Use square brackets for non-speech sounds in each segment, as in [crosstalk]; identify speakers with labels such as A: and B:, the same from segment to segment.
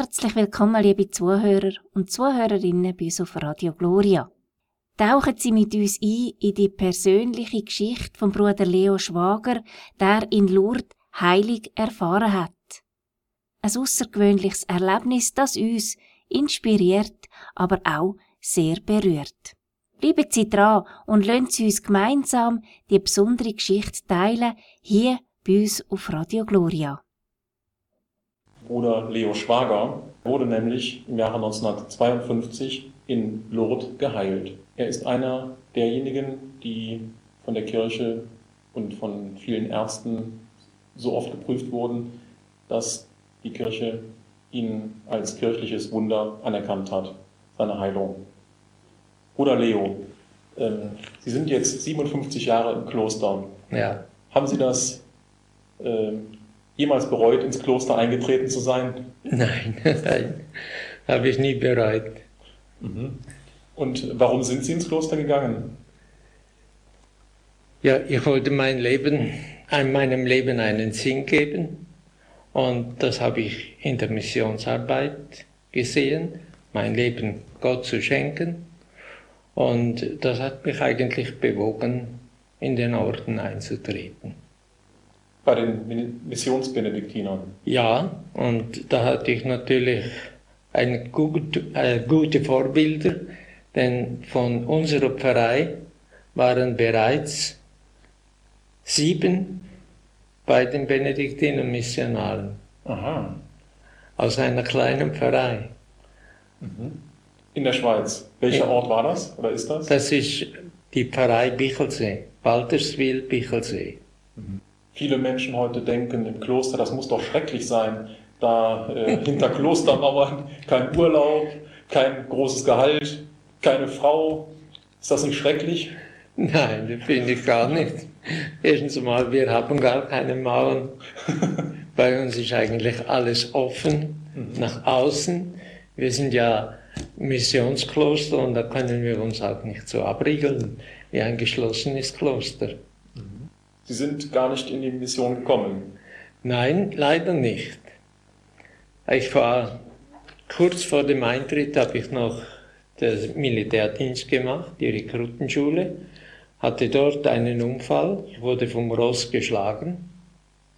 A: Herzlich willkommen, liebe Zuhörer und Zuhörerinnen bei uns auf Radio Gloria. Tauchen Sie mit uns ein in die persönliche Geschichte von Bruder Leo Schwager, der in Lourdes heilig erfahren hat. Ein außergewöhnliches Erlebnis, das uns inspiriert, aber auch sehr berührt. Bleiben Sie dran und lassen Sie uns gemeinsam die besondere Geschichte teilen, hier bei uns auf Radio Gloria.
B: Bruder Leo Schwager wurde nämlich im Jahre 1952 in Lourdes geheilt. Er ist einer derjenigen, die von der Kirche und von vielen Ärzten so oft geprüft wurden, dass die Kirche ihn als kirchliches Wunder anerkannt hat, seine Heilung. Bruder Leo, ähm, Sie sind jetzt 57 Jahre im Kloster.
C: Ja.
B: Haben Sie das ähm, jemals bereut, ins Kloster eingetreten zu sein?
C: Nein, [laughs] nein, habe ich nie bereut.
B: Mhm. Und warum sind Sie ins Kloster gegangen?
C: Ja, ich wollte mein Leben, meinem Leben einen Sinn geben. Und das habe ich in der Missionsarbeit gesehen, mein Leben Gott zu schenken. Und das hat mich eigentlich bewogen, in den Orden einzutreten.
B: Bei den Missionsbenediktinern?
C: Ja, und da hatte ich natürlich ein gut, äh, gute Vorbilder, denn von unserer Pfarrei waren bereits sieben bei den Benediktiner Missionaren.
B: Aha.
C: Aus einer kleinen Pfarrei.
B: Mhm. In der Schweiz. Welcher
C: ja.
B: Ort war das oder ist das?
C: Das ist die Pfarrei Bichelsee, Balterswil, Bichelsee.
B: Mhm. Viele Menschen heute denken im Kloster, das muss doch schrecklich sein, da äh, [laughs] hinter Klostermauern kein Urlaub, kein großes Gehalt, keine Frau. Ist das nicht schrecklich?
C: Nein, das finde ich gar nicht. Erstens einmal, wir haben gar keine Mauern. [laughs] Bei uns ist eigentlich alles offen mhm. nach außen. Wir sind ja Missionskloster und da können wir uns auch nicht so abriegeln wie ein geschlossenes Kloster.
B: Sie sind gar nicht in die Mission gekommen?
C: Nein, leider nicht. Ich war kurz vor dem Eintritt, habe ich noch den Militärdienst gemacht, die Rekrutenschule hatte dort einen Unfall. Ich wurde vom Ross geschlagen,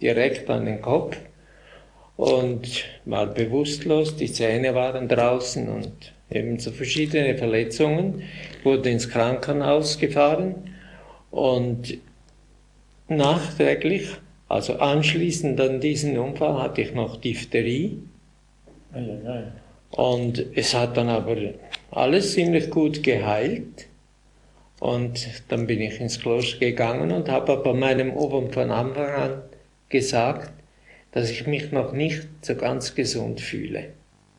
C: direkt an den Kopf und war bewusstlos. Die Zähne waren draußen und ebenso verschiedene Verletzungen. Wurde ins Krankenhaus gefahren und nachträglich, also anschließend an diesen Unfall, hatte ich noch Diphtherie. Und es hat dann aber alles ziemlich gut geheilt. Und dann bin ich ins Kloster gegangen und habe aber meinem Obern von Anfang an gesagt, dass ich mich noch nicht so ganz gesund fühle.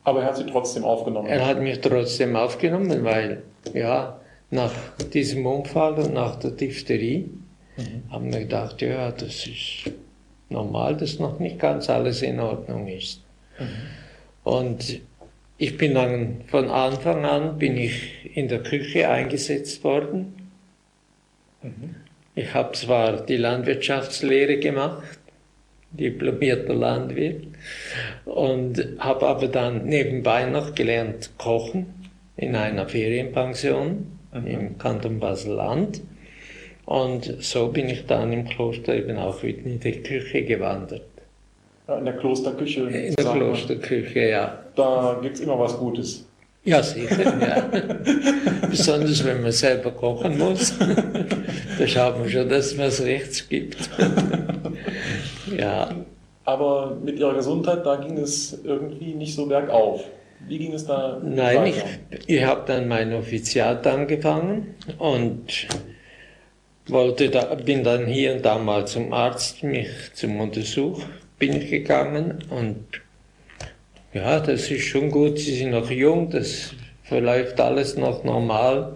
B: Aber er hat sie trotzdem aufgenommen?
C: Er hat mich trotzdem aufgenommen, weil, ja, nach diesem Unfall und nach der Diphtherie mhm. haben wir gedacht, ja, das ist normal, dass noch nicht ganz alles in Ordnung ist. Mhm. Und ich bin dann von Anfang an bin ich in der Küche eingesetzt worden. Mhm. Ich habe zwar die Landwirtschaftslehre gemacht, diplomierter Landwirt, und habe aber dann nebenbei noch gelernt kochen in einer Ferienpension mhm. im Kanton Basel-Land. Und so bin ich dann im Kloster eben auch wieder in die Küche gewandert.
B: In der Klosterküche.
C: In der Klosterküche, ja.
B: Da gibt es immer was Gutes.
C: Ja, sicher, ja. [laughs] Besonders wenn man selber kochen muss. [laughs] da schaut man schon, dass man es rechts gibt. [laughs] ja.
B: Aber mit Ihrer Gesundheit, da ging es irgendwie nicht so bergauf. Wie ging es da?
C: Nein, weiter? ich, ich habe dann mein Offiziat angefangen und wollte da, bin dann hier und da mal zum Arzt mich zum Untersuch bin ich gegangen und ja, das ist schon gut, sie sind noch jung, das verläuft alles noch normal.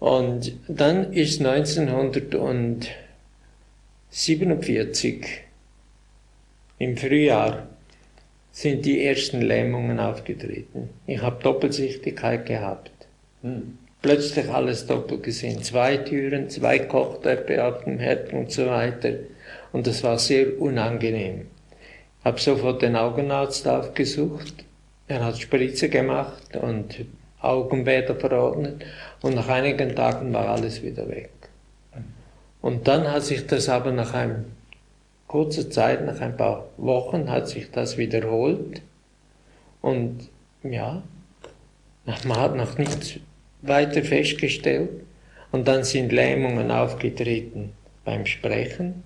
C: Und dann ist 1947 im Frühjahr sind die ersten Lähmungen aufgetreten. Ich habe Doppelsichtigkeit gehabt. Hm. Plötzlich alles doppelt gesehen. Zwei Türen, zwei Kochtöpfe auf dem Herd und so weiter. Und das war sehr unangenehm. Hab sofort den Augenarzt aufgesucht er hat Spritze gemacht und Augenbäder verordnet und nach einigen Tagen war alles wieder weg. Und dann hat sich das aber nach einem kurzer Zeit, nach ein paar Wochen, hat sich das wiederholt. Und ja, man hat noch nichts weiter festgestellt. Und dann sind Lähmungen aufgetreten beim Sprechen.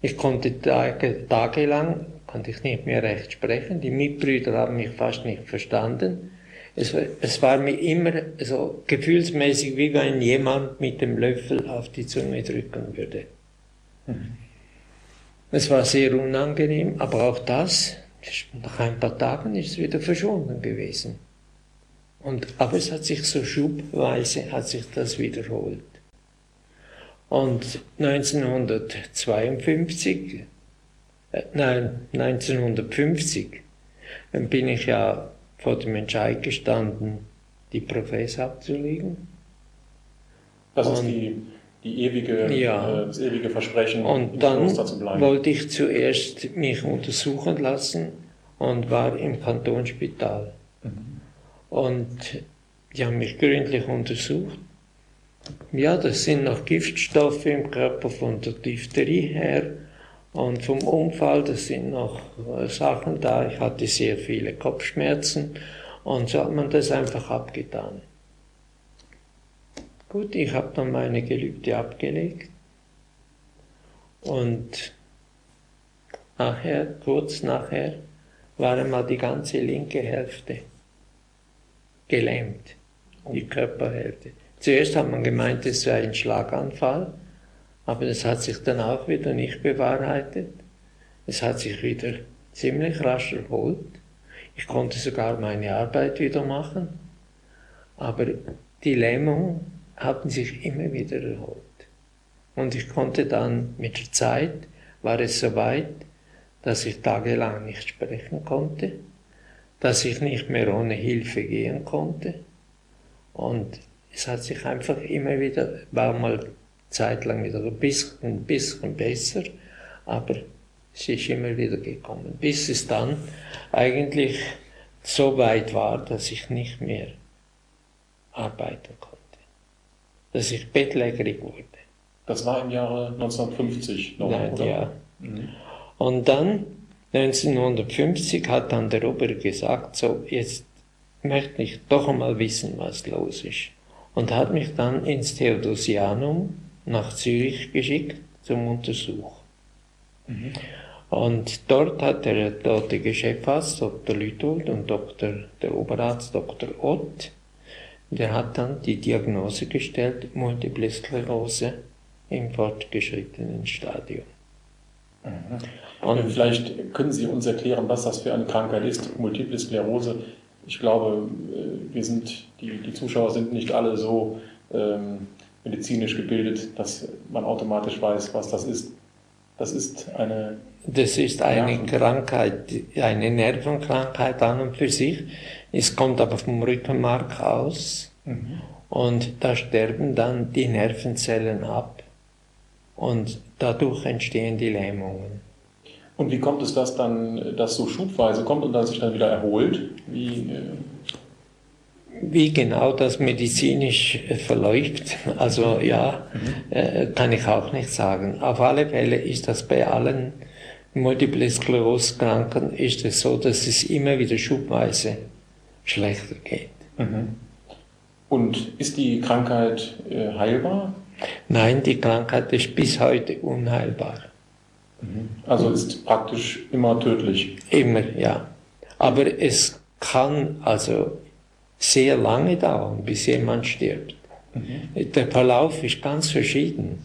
C: Ich konnte Tage, tagelang, konnte ich nicht mehr recht sprechen. Die Mitbrüder haben mich fast nicht verstanden. Es, es war mir immer so gefühlsmäßig, wie wenn jemand mit dem Löffel auf die Zunge drücken würde. Mhm. Es war sehr unangenehm, aber auch das, nach ein paar Tagen ist es wieder verschwunden gewesen. Und, aber es hat sich so schubweise, hat sich das wiederholt. Und 1952, äh, nein, 1950, dann bin ich ja vor dem Entscheid gestanden, die Profess abzulegen.
B: Das und, ist die, die ewige, ja, äh, das ewige Versprechen,
C: und im dann Kloster zu bleiben. wollte ich zuerst mich untersuchen lassen und war im Kantonsspital. Mhm. Und die haben mich gründlich untersucht. Ja, das sind noch Giftstoffe im Körper von der Diphtherie her und vom Unfall, das sind noch äh, Sachen da. Ich hatte sehr viele Kopfschmerzen und so hat man das einfach abgetan. Gut, ich habe dann meine Gelübde abgelegt und nachher, kurz nachher, war einmal die ganze linke Hälfte gelähmt, die Körperhälfte. Zuerst hat man gemeint, es sei ein Schlaganfall, aber das hat sich dann auch wieder nicht bewahrheitet. Es hat sich wieder ziemlich rasch erholt. Ich konnte sogar meine Arbeit wieder machen. Aber die Lähmung hatten sich immer wieder erholt. Und ich konnte dann mit der Zeit, war es so weit, dass ich tagelang nicht sprechen konnte, dass ich nicht mehr ohne Hilfe gehen konnte. Und es hat sich einfach immer wieder, war mal zeitlang wieder ein bisschen, ein bisschen besser, aber es ist immer wieder gekommen, bis es dann eigentlich so weit war, dass ich nicht mehr arbeiten konnte, dass ich bettlägerig wurde.
B: Das war im Jahre 1950 noch, Nein?
C: Ja. Mhm. Und dann 1950 hat dann der Ober gesagt, so jetzt möchte ich doch einmal wissen, was los ist. Und hat mich dann ins Theodosianum nach Zürich geschickt zum Untersuch. Mhm. Und dort hat der dortige Chefarzt, Dr. Lüthold und Dr., der Oberarzt Dr. Ott, der hat dann die Diagnose gestellt, Multiple Sklerose im fortgeschrittenen Stadium.
B: Mhm. Und vielleicht können Sie uns erklären, was das für eine Krankheit ist, Multiple Sklerose. Ich glaube, äh, wir sind, die, die Zuschauer sind nicht alle so ähm, medizinisch gebildet, dass man automatisch weiß, was das ist. Das ist eine.
C: Das ist eine Krankheit, eine Nervenkrankheit an und für sich. Es kommt aber vom Rückenmark aus. Mhm. Und da sterben dann die Nervenzellen ab. Und dadurch entstehen die Lähmungen.
B: Und wie kommt es, dass dann das so schubweise kommt und dann sich dann wieder erholt? Wie, äh
C: wie genau das medizinisch verläuft, also ja, äh, kann ich auch nicht sagen. Auf alle Fälle ist das bei allen Multiple Sklerose Kranken ist es so, dass es immer wieder schubweise schlechter geht. Mhm.
B: Und ist die Krankheit äh, heilbar?
C: Nein, die Krankheit ist bis heute unheilbar.
B: Mhm. Also ist praktisch immer tödlich.
C: Immer, ja. Aber es kann also sehr lange dauern, bis jemand stirbt. Mhm. Der Verlauf ist ganz verschieden.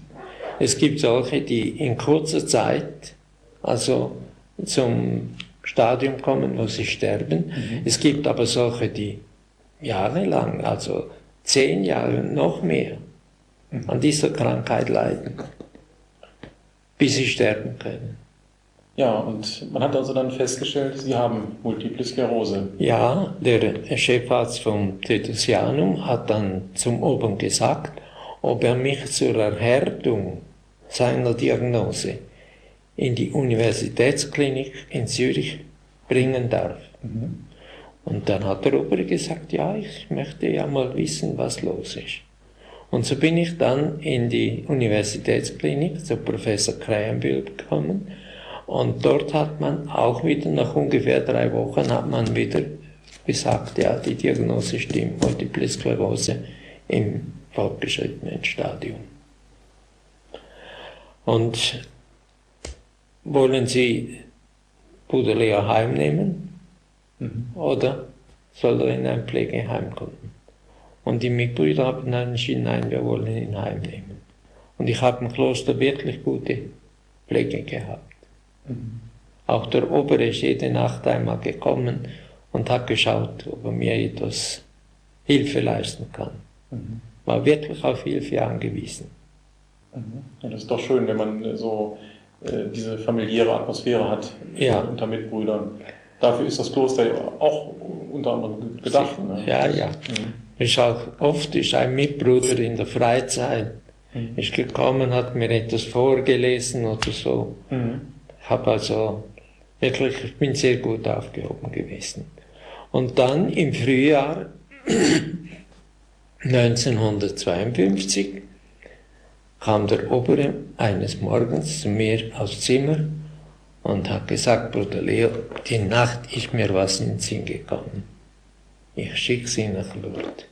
C: Es gibt solche, die in kurzer Zeit, also zum Stadium kommen, wo sie sterben. Mhm. Es gibt aber solche, die jahrelang, also zehn Jahre noch mehr, mhm. an dieser Krankheit leiden, bis sie sterben können.
B: Ja, und man hat also dann festgestellt, Sie haben Multiple Sklerose.
C: Ja, der Chefarzt vom Titusianum hat dann zum Oben gesagt, ob er mich zur Erhärtung seiner Diagnose in die Universitätsklinik in Zürich bringen darf. Mhm. Und dann hat der Obere gesagt, ja, ich möchte ja mal wissen, was los ist. Und so bin ich dann in die Universitätsklinik zu Professor Kreienbühl gekommen. Und dort hat man auch wieder nach ungefähr drei Wochen hat man wieder gesagt, ja, die Diagnose stimmt, Multiple Sklerose im fortgeschrittenen Stadium. Und wollen Sie Leo heimnehmen mhm. oder soll er in ein Pflegeheim kommen? Und die Mitbrüder haben dann entschieden, nein, wir wollen ihn heimnehmen. Und ich habe im Kloster wirklich gute Pflege gehabt. Mhm. Auch der Obere ist jede Nacht einmal gekommen und hat geschaut, ob er mir etwas Hilfe leisten kann. Mhm. War wirklich auf Hilfe angewiesen.
B: Mhm. Ja, das ist doch schön, wenn man äh, so äh, diese familiäre Atmosphäre hat
C: ja.
B: unter Mitbrüdern. Dafür ist das Kloster auch unter anderem gedacht.
C: Ne? Ja, ja. Mhm. Ich auch oft ist ein Mitbruder in der Freizeit mhm. ist gekommen, hat mir etwas vorgelesen oder so. Mhm. Habe also wirklich, ich bin sehr gut aufgehoben gewesen. Und dann im Frühjahr [clears throat] 1952 kam der Obere eines Morgens zu mir aufs Zimmer und hat gesagt, Bruder Leo, die Nacht ist mir was in den Sinn gekommen. Ich schicke sie nach Lourdes.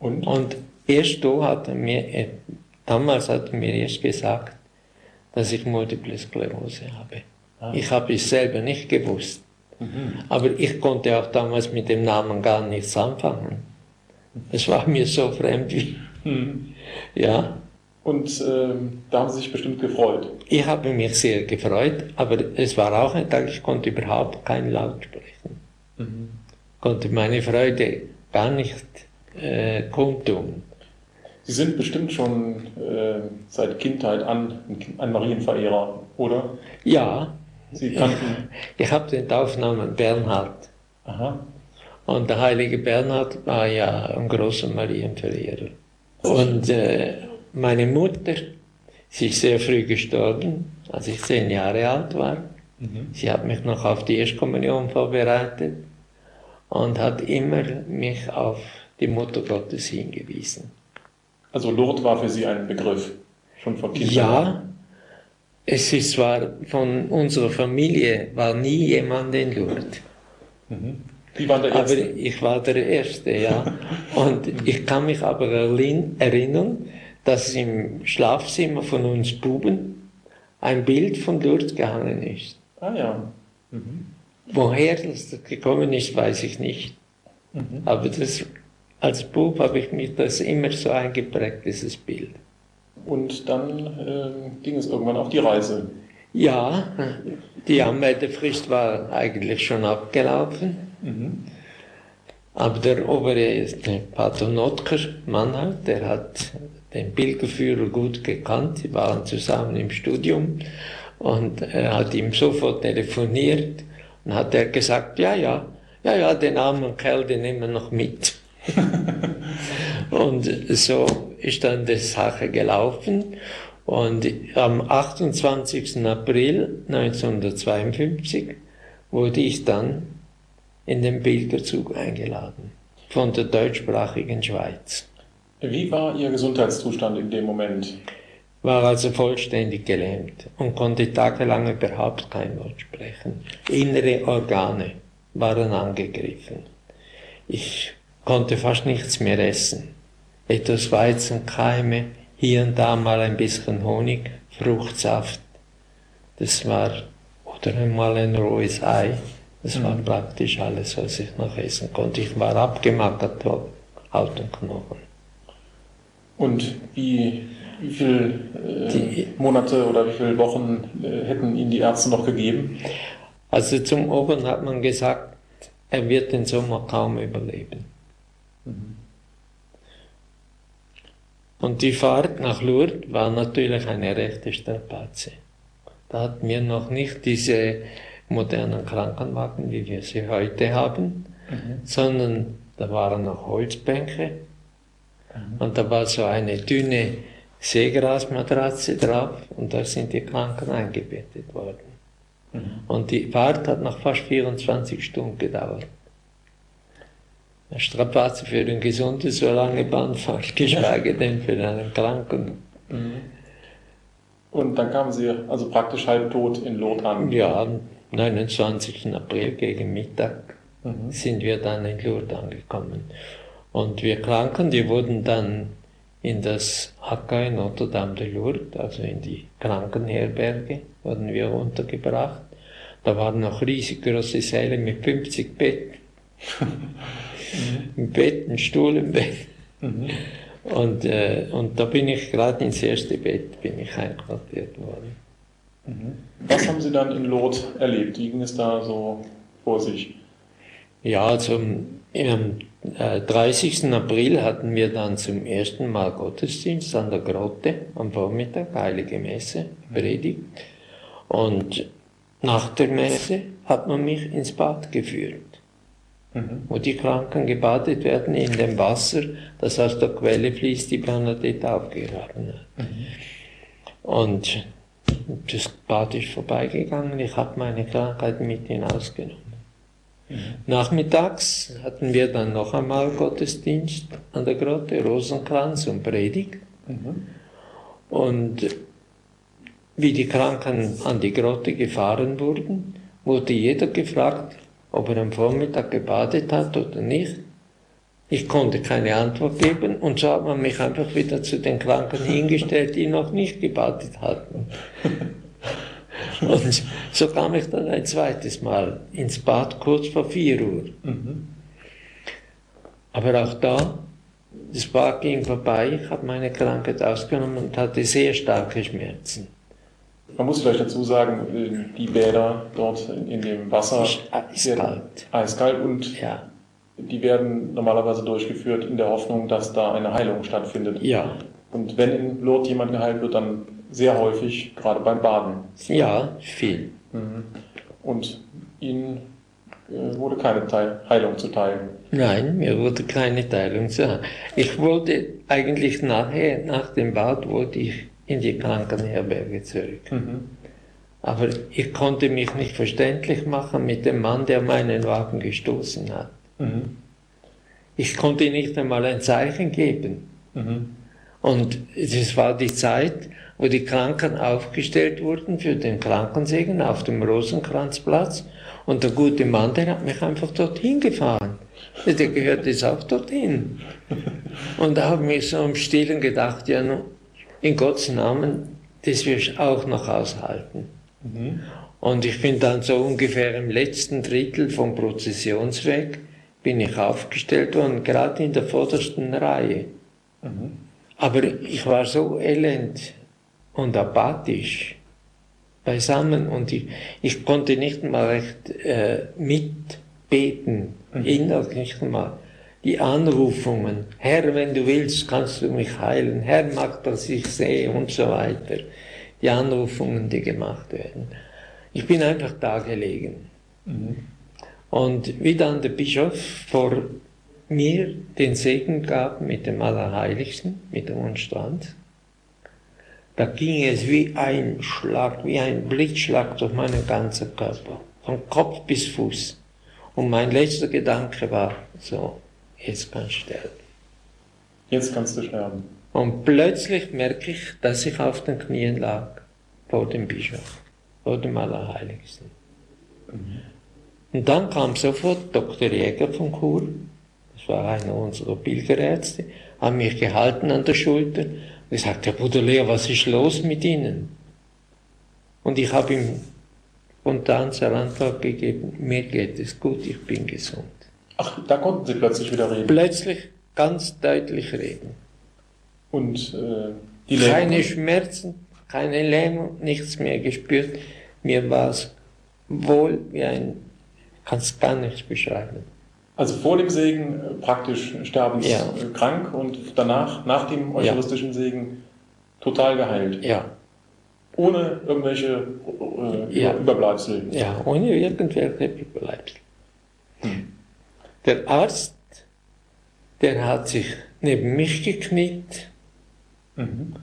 C: Und? und erst da hat er mir, äh, damals hat er mir erst gesagt, dass ich Multiple Sklerose habe. Ah. Ich habe es selber nicht gewusst. Mhm. Aber ich konnte auch damals mit dem Namen gar nichts anfangen. Es war mir so fremd wie. Mhm. Ja.
B: Und äh, da haben Sie sich bestimmt gefreut.
C: Ich habe mich sehr gefreut, aber es war auch ein Tag, ich konnte überhaupt kein Laut sprechen. Mhm. Konnte meine Freude gar nicht äh, kundtun.
B: Sie sind bestimmt schon äh, seit Kindheit an ein Marienverehrer, oder?
C: Ja, Sie kannten. Ich, [laughs] ich habe den Taufnamen Bernhard. Aha. Und der heilige Bernhard war ja ein großer Marienverehrer. Und äh, meine Mutter, sie ist sehr früh gestorben, als ich zehn Jahre alt war. Mhm. Sie hat mich noch auf die Erstkommunion vorbereitet und hat immer mich auf die Mutter Gottes hingewiesen.
B: Also Lourdes war für Sie ein Begriff, schon vor Kindern?
C: Ja, es ist zwar von unserer Familie, war nie jemand in Lourdes. Mhm.
B: Wie war der Erste?
C: Aber ich war der Erste, ja. [laughs] Und ich kann mich aber erinnern, dass im Schlafzimmer von uns Buben ein Bild von Lourdes gehangen ist.
B: Ah ja. Mhm.
C: Woher das gekommen ist, weiß ich nicht. Mhm. Aber das, als Bub habe ich mir das immer so eingeprägt, dieses Bild.
B: Und dann äh, ging es irgendwann auf die Reise.
C: Ja, die Anmeldefrist war eigentlich schon abgelaufen. Mhm. Aber der obere, der Pater Notker, Mannheit, der hat den Pilgerführer gut gekannt. Die waren zusammen im Studium und er hat ihm sofort telefoniert und hat er gesagt, ja, ja, ja, ja, den armen Kerl, den nehmen wir noch mit. [laughs] und so ist dann die Sache gelaufen. Und am 28. April 1952 wurde ich dann in den Pilgerzug eingeladen von der deutschsprachigen Schweiz.
B: Wie war Ihr Gesundheitszustand in dem Moment?
C: War also vollständig gelähmt und konnte tagelang überhaupt kein Wort sprechen. Innere Organe waren angegriffen. Ich konnte fast nichts mehr essen. Etwas Weizenkeime, hier und da mal ein bisschen Honig, Fruchtsaft. Das war, oder einmal ein rohes Ei. Das war mhm. praktisch alles, was ich noch essen konnte. Ich war abgemackert, Haut und Knochen.
B: Und wie, wie viele äh, Monate oder wie viele Wochen äh, hätten Ihnen die Ärzte noch gegeben?
C: Also zum Oberen hat man gesagt, er wird den Sommer kaum überleben. Mhm. Und die Fahrt nach Lourdes war natürlich eine rechte Strapaze. Da hatten wir noch nicht diese modernen Krankenwagen, wie wir sie heute haben, mhm. sondern da waren noch Holzbänke mhm. und da war so eine dünne Seegrasmatratze drauf und da sind die Kranken eingebettet worden. Mhm. Und die Fahrt hat noch fast 24 Stunden gedauert. Eine Strapaze für den Gesunden, so lange Bahnfahrt, [laughs] geschweige denn für einen Kranken. Mhm.
B: Und dann kamen Sie also praktisch halb tot in Lothar an?
C: Ja, am 29. April gegen Mittag mhm. sind wir dann in Lourdes angekommen. Und wir Kranken, die wurden dann in das Acker in Notre Dame de Lourdes, also in die Krankenherberge, wurden wir untergebracht. Da waren noch riesig große Säle mit 50 Betten. [laughs] Ein Bett, ein Stuhl im Bett. Mhm. Und, äh, und da bin ich gerade ins erste Bett bin ich einquartiert worden.
B: Mhm. Was haben Sie dann in Lot erlebt? Wie ging es da so vor sich?
C: Ja, also am 30. April hatten wir dann zum ersten Mal Gottesdienst an der Grotte am Vormittag, Heilige Messe, Predigt. Und nach der Messe hat man mich ins Bad geführt, mhm. wo die Kranken gebadet werden in dem Wasser, das aus der Quelle fließt, die Bernadette aufgegraben hat. Mhm. Und das Bad ist vorbeigegangen, ich habe meine Krankheit mit hinausgenommen. Nachmittags hatten wir dann noch einmal Gottesdienst an der Grotte, Rosenkranz und Predigt. Mhm. Und wie die Kranken an die Grotte gefahren wurden, wurde jeder gefragt, ob er am Vormittag gebadet hat oder nicht. Ich konnte keine Antwort geben und so hat man mich einfach wieder zu den Kranken hingestellt, die noch nicht gebadet hatten. [laughs] [laughs] Und so kam ich dann ein zweites Mal ins Bad kurz vor 4 Uhr. Mhm. Aber auch da, das Bad ging vorbei, ich habe meine Krankheit ausgenommen und hatte sehr starke Schmerzen.
B: Man muss vielleicht dazu sagen, die Bäder dort in dem Wasser
C: eiskalt.
B: eiskalt und ja. die werden normalerweise durchgeführt in der Hoffnung, dass da eine Heilung stattfindet.
C: Ja.
B: Und wenn in Lourdes jemand geheilt wird, dann sehr häufig, gerade beim Baden.
C: Ja, viel.
B: Mhm. Und Ihnen äh, wurde keine Teil Heilung zuteil?
C: Nein, mir wurde keine Teilung zuteil. Ich wollte eigentlich nachher, nach dem Bad, wollte ich in die Krankenherberge zurück. Mhm. Aber ich konnte mich nicht verständlich machen mit dem Mann, der meinen Wagen gestoßen hat. Mhm. Ich konnte nicht einmal ein Zeichen geben. Mhm. Und es war die Zeit, wo die Kranken aufgestellt wurden für den Krankensegen auf dem Rosenkranzplatz. Und der gute Mann, der hat mich einfach dorthin gefahren. Der gehört jetzt auch dorthin. Und da habe ich so im Stillen gedacht, ja, in Gottes Namen, das wirst du auch noch aushalten. Mhm. Und ich bin dann so ungefähr im letzten Drittel vom Prozessionsweg, bin ich aufgestellt worden, gerade in der vordersten Reihe. Mhm. Aber ich war so elend und apathisch beisammen und ich, ich konnte nicht mal recht äh, mitbeten, mhm. innerlich nicht mal. Die Anrufungen, Herr, wenn du willst, kannst du mich heilen, Herr, mag, dass ich sehe und so weiter. Die Anrufungen, die gemacht werden. Ich bin einfach da gelegen. Mhm. Und wie dann der Bischof vor mir den Segen gab mit dem Allerheiligsten, mit dem Monstrand, da ging es wie ein Schlag, wie ein Blitzschlag durch meinen ganzen Körper, von Kopf bis Fuß. Und mein letzter Gedanke war so, jetzt kannst du sterben.
B: Jetzt kannst du sterben.
C: Und plötzlich merke ich, dass ich auf den Knien lag, vor dem Bischof, vor dem Allerheiligsten. Mhm. Und dann kam sofort Dr. Jäger von Chur, das war einer unserer Pilgerärzte, hat mich gehalten an der Schulter und sagt, Herr Bruder Leo, was ist los mit Ihnen? Und ich habe ihm spontan zur Antwort gegeben, mir geht es gut, ich bin gesund.
B: Ach, da konnten Sie plötzlich wieder reden?
C: Plötzlich ganz deutlich reden.
B: Und äh,
C: die Lähmung? Keine Schmerzen, keine Lähmung, nichts mehr gespürt. Mir war es wohl wie ein, kann es gar nicht beschreiben.
B: Also vor dem Segen äh, praktisch sterbenskrank ja. und danach, nach dem eucharistischen ja. Segen, total geheilt.
C: Ja.
B: Ohne irgendwelche äh, ja. Überbleibsel.
C: Ja, ohne irgendwelche Überbleibsel. Hm. Der Arzt, der hat sich neben mich gekniet. Mhm.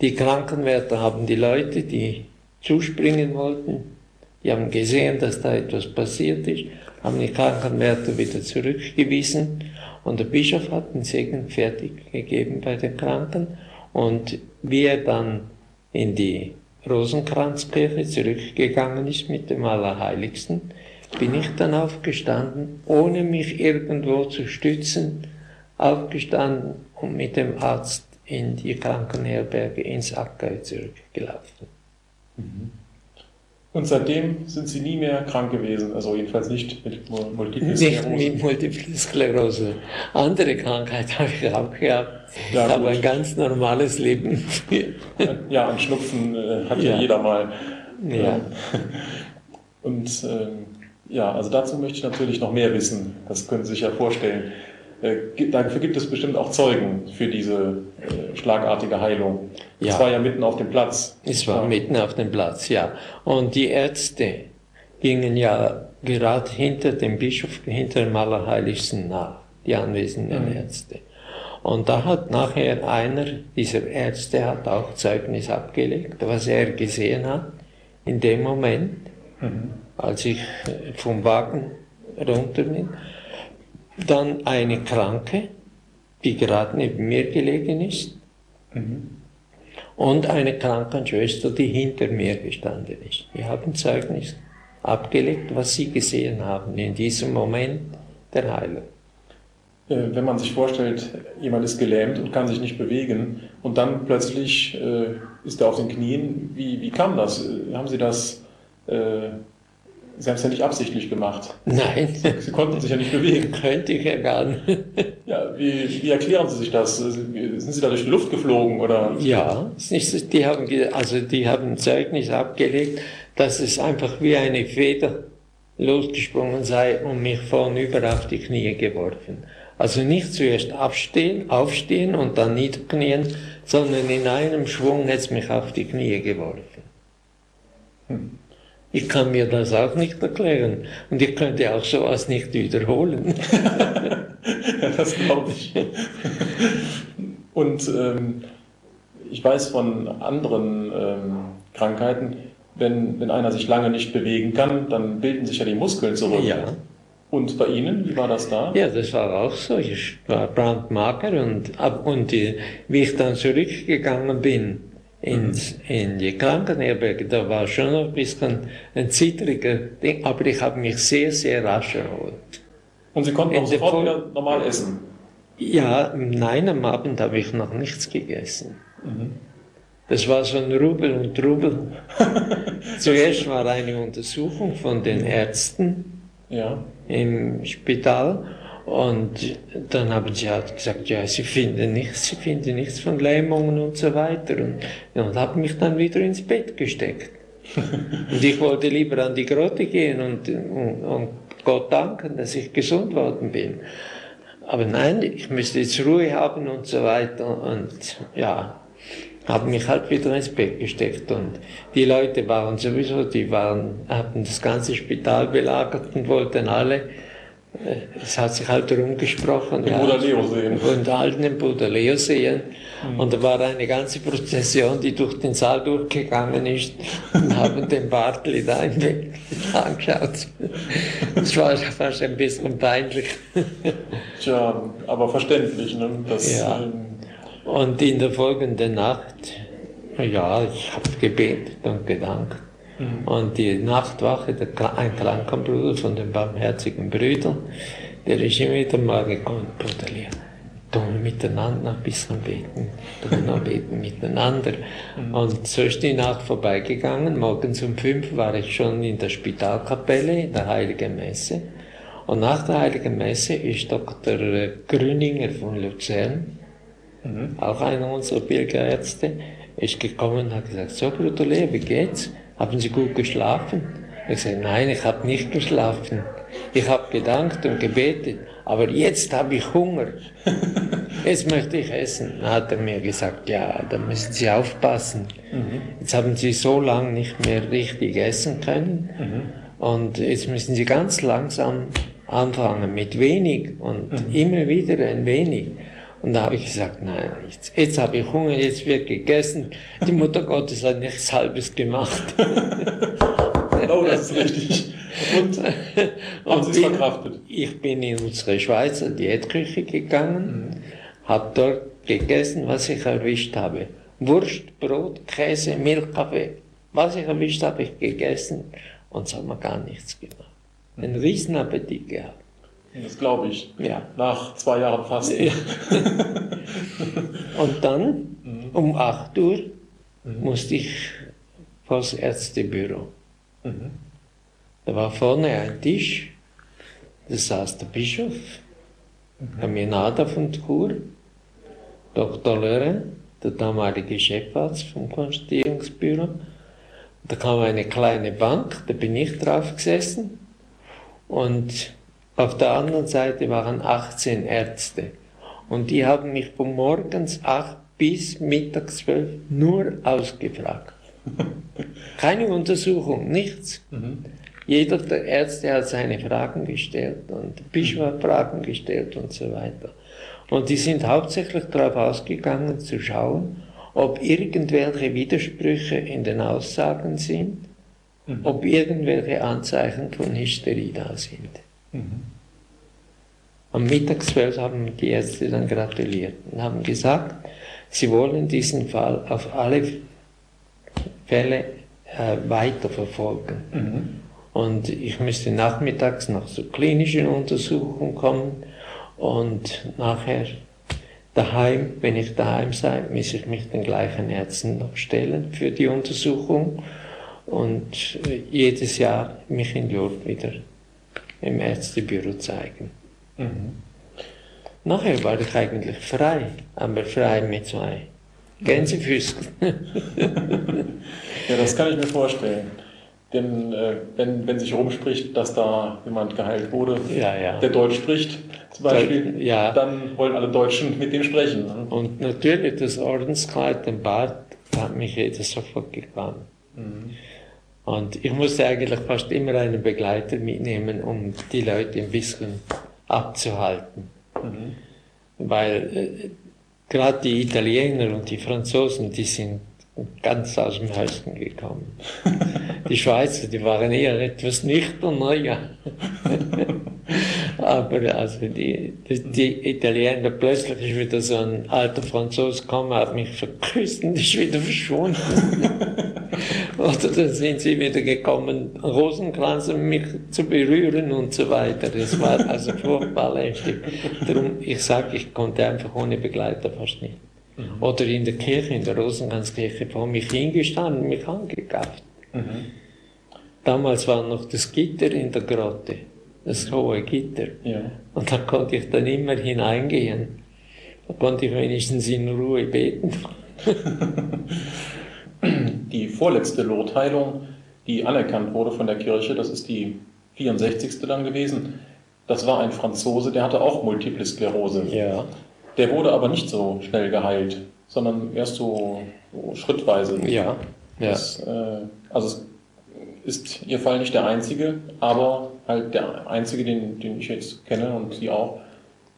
C: Die Krankenwärter haben die Leute, die zuspringen wollten, Die haben gesehen, dass da etwas passiert ist, haben die Krankenwärter wieder zurückgewiesen und der Bischof hat den Segen fertig gegeben bei den Kranken und wie er dann in die Rosenkranzkirche zurückgegangen ist mit dem Allerheiligsten, bin ich dann aufgestanden, ohne mich irgendwo zu stützen, aufgestanden und mit dem Arzt in die Krankenherberge ins Ackgäu zurückgelaufen.
B: Mhm. Und seitdem sind Sie nie mehr krank gewesen, also jedenfalls nicht mit Multiple
C: Sklerose. Nicht mit Multiple Sklerose. Andere Krankheit habe ich auch gehabt. Ja, habe ein ganz normales Leben.
B: ja, ein Schnupfen äh, hat ja. ja. jeder mal. Ja. Und äh, ja, also dazu möchte ich natürlich noch mehr wissen. Das können Sie sich ja vorstellen. Äh, dafür gibt es bestimmt auch Zeugen für diese äh, schlagartige Heilung. Ja. Es war ja mitten auf dem Platz.
C: Es war ja. mitten auf dem Platz, ja. Und die Ärzte gingen ja gerade hinter dem Bischof, hinter dem Allerheiligsten nach, die anwesenden mhm. Ärzte. Und da hat nachher einer dieser Ärzte hat auch Zeugnis abgelegt, was er gesehen hat in dem Moment, mhm. als ich äh, vom Wagen runter bin. Dann eine Kranke, die gerade neben mir gelegen ist. Mhm. Und eine Krankenschwester, die hinter mir gestanden ist. Die haben Zeugnis abgelegt, was sie gesehen haben in diesem Moment der Heilung.
B: Äh, wenn man sich vorstellt, jemand ist gelähmt und kann sich nicht bewegen und dann plötzlich äh, ist er auf den Knien, wie, wie kam das? Äh, haben Sie das Sie haben es ja nicht absichtlich gemacht.
C: Nein.
B: Sie konnten sich ja nicht bewegen.
C: Könnte ich ja gar nicht.
B: Ja, wie, wie erklären Sie sich das? Sind Sie da durch die Luft geflogen oder?
C: Ja, die haben, also die haben Zeugnis abgelegt, dass es einfach wie eine Feder losgesprungen sei und mich vornüber auf die Knie geworfen. Also nicht zuerst aufstehen, aufstehen und dann niederknien, sondern in einem Schwung hat es mich auf die Knie geworfen. Hm. Ich kann mir das auch nicht erklären. Und ich könnte auch sowas nicht wiederholen. [laughs]
B: ja, das glaube ich. Und ähm, ich weiß von anderen ähm, Krankheiten, wenn, wenn einer sich lange nicht bewegen kann, dann bilden sich ja die Muskeln zurück.
C: Ja.
B: Und bei Ihnen, wie war das da?
C: Ja, das war auch so. Ich war brandmager und, und die, wie ich dann zurückgegangen bin, ins, in die Krankenherberge, da war schon ein bisschen ein zittriger Ding, aber ich habe mich sehr, sehr rasch erholt.
B: Und Sie konnten auch sofort wieder normal essen?
C: Ja, nein, am Abend habe ich noch nichts gegessen. Mhm. Das war so ein Rubel und Trubel. [laughs] Zuerst war eine Untersuchung von den Ärzten ja. im Spital und dann haben sie halt gesagt, ja, sie finden nichts, sie finden nichts von Lähmungen und so weiter. Und, ja, und haben mich dann wieder ins Bett gesteckt. [laughs] und ich wollte lieber an die Grotte gehen und, und, und Gott danken, dass ich gesund worden bin. Aber nein, ich müsste jetzt Ruhe haben und so weiter. Und ja, habe mich halt wieder ins Bett gesteckt. Und die Leute waren sowieso, die waren, hatten das ganze Spital belagert und wollten alle es hat sich halt herumgesprochen.
B: Den ja.
C: Und allen den Bruder Leo sehen. Mhm. Und da war eine ganze Prozession, die durch den Saal durchgegangen ist und [laughs] haben den Bartli da im Bett [laughs] angeschaut. Das war fast ein bisschen peinlich. [laughs]
B: Tja, aber verständlich, ne? Das,
C: ja. Und in der folgenden Nacht, ja, ich habe gebetet und gedankt. Mhm. Und die Nachtwache, der, ein Krankenbruder von den barmherzigen Brüdern, der ist immer wieder mal gekommen, Bruder Lea, tun miteinander ein bisschen beten, tun noch [laughs] beten miteinander. Mhm. Und so ist die Nacht vorbeigegangen. Morgens um fünf war ich schon in der Spitalkapelle, in der Heiligen Messe. Und nach der Heiligen Messe ist Dr. Grüninger von Luzern, mhm. auch einer unserer Pilgerärzte, ist gekommen und hat gesagt, so Bruder Lea, wie geht's? Haben Sie gut geschlafen? Ich sage, nein, ich habe nicht geschlafen. Ich habe gedankt und gebetet, aber jetzt habe ich Hunger. [laughs] Jetzt möchte ich essen. Dann hat er mir gesagt, ja, da müssen Sie aufpassen. Mhm. Jetzt haben Sie so lange nicht mehr richtig essen können mhm. und jetzt müssen Sie ganz langsam anfangen mit wenig und mhm. immer wieder ein wenig. Und da habe ich gesagt, nein, jetzt, jetzt habe ich Hunger, jetzt wird gegessen. Die Mutter Gottes hat nichts Halbes gemacht. [laughs]
B: oh, das ist richtig. Und [laughs] haben Sie es verkraftet?
C: Ich bin in unsere Schweizer Diätküche gegangen, mhm. habe dort gegessen, was ich erwischt habe. Wurst, Brot, Käse, Milchkaffee. Was ich erwischt habe, ich gegessen und es hat mir gar nichts gemacht. Einen riesen Appetit gehabt.
B: Das glaube ich.
C: Ja.
B: Nach zwei Jahren Fasten. Ja. [laughs]
C: und dann, mhm. um 8 Uhr, mhm. musste ich vors Ärztebüro. Mhm. Da war vorne ein Tisch, da saß der Bischof, mhm. Herr Minada von Chur, Dr. Löre, der damalige Chefarzt vom Konstituierungsbüro. Da kam eine kleine Bank, da bin ich drauf gesessen und auf der anderen Seite waren 18 Ärzte. Und die haben mich von morgens 8 bis mittags 12 nur ausgefragt. [laughs] Keine Untersuchung, nichts. Mhm. Jeder der Ärzte hat seine Fragen gestellt und Bischof hat Fragen gestellt und so weiter. Und die sind hauptsächlich darauf ausgegangen zu schauen, ob irgendwelche Widersprüche in den Aussagen sind, mhm. ob irgendwelche Anzeichen von Hysterie da sind. Mhm. Am Mittagsfeld haben die Ärzte dann gratuliert und haben gesagt, sie wollen diesen Fall auf alle Fälle äh, weiterverfolgen. Mhm. Und ich müsste nachmittags nach so klinischen Untersuchungen kommen und nachher daheim, wenn ich daheim sei, muss ich mich den gleichen Ärzten noch stellen für die Untersuchung und äh, jedes Jahr mich in Lourdes wieder im Ärztebüro zeigen. Mhm. Nachher war ich eigentlich frei, aber frei mit zwei Gänsefüßen.
B: ja, das kann ich mir vorstellen. Denn äh, wenn, wenn sich rumspricht, dass da jemand geheilt wurde,
C: ja, ja.
B: der Deutsch spricht zum Beispiel,
C: ja.
B: dann wollen alle Deutschen mit dem sprechen. Ne?
C: Und natürlich das Ordenskleid, den Bart, hat mich jeder sofort gekannt. Mhm. Und ich musste eigentlich fast immer einen Begleiter mitnehmen, um die Leute ein bisschen abzuhalten. Mhm. Weil äh, gerade die Italiener und die Franzosen, die sind ganz aus dem Häuschen gekommen. [laughs] Die Schweizer, die waren eher etwas nüchterner, ja. [laughs] Aber also die, die, die, Italiener, plötzlich ist wieder so ein alter Franzose gekommen, hat mich verküsst und ist wieder verschwunden. [laughs] Oder dann sind sie wieder gekommen, Rosenkranz, um mich zu berühren und so weiter. Das war also [laughs] furchtbar lästig. Darum, ich sage, ich konnte einfach ohne Begleiter fast nicht. Mhm. Oder in der Kirche, in der Rosenkranzkirche, vor mich hingestanden, mich angegafft. Mhm. Damals war noch das Gitter in der Grotte, das hohe Gitter. Ja. Und da konnte ich dann immer hineingehen. Da konnte ich wenigstens in Ruhe beten. [laughs]
B: die vorletzte Lourdheilung, die anerkannt wurde von der Kirche, das ist die 64. dann gewesen. Das war ein Franzose, der hatte auch Multiple Sklerose.
C: Ja.
B: Der wurde aber nicht so schnell geheilt, sondern erst so, so schrittweise.
C: Ja.
B: ja. Das, äh, also es ist Ihr Fall nicht der einzige, aber halt der einzige, den, den ich jetzt kenne und Sie auch,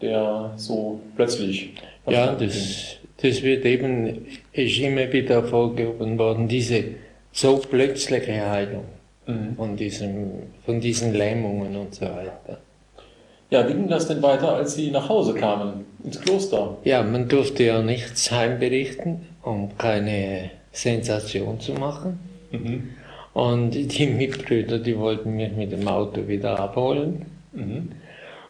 B: der so plötzlich.
C: Ja, das, das wird eben, ist immer wieder hervorgehoben worden, diese so plötzliche Heilung mhm. von, diesem, von diesen Lähmungen und so weiter.
B: Ja, wie ging das denn weiter, als Sie nach Hause kamen, ins Kloster?
C: Ja, man durfte ja nichts heimberichten, um keine Sensation zu machen. Mhm. Und die Mitbrüder, die wollten mich mit dem Auto wieder abholen. Mhm.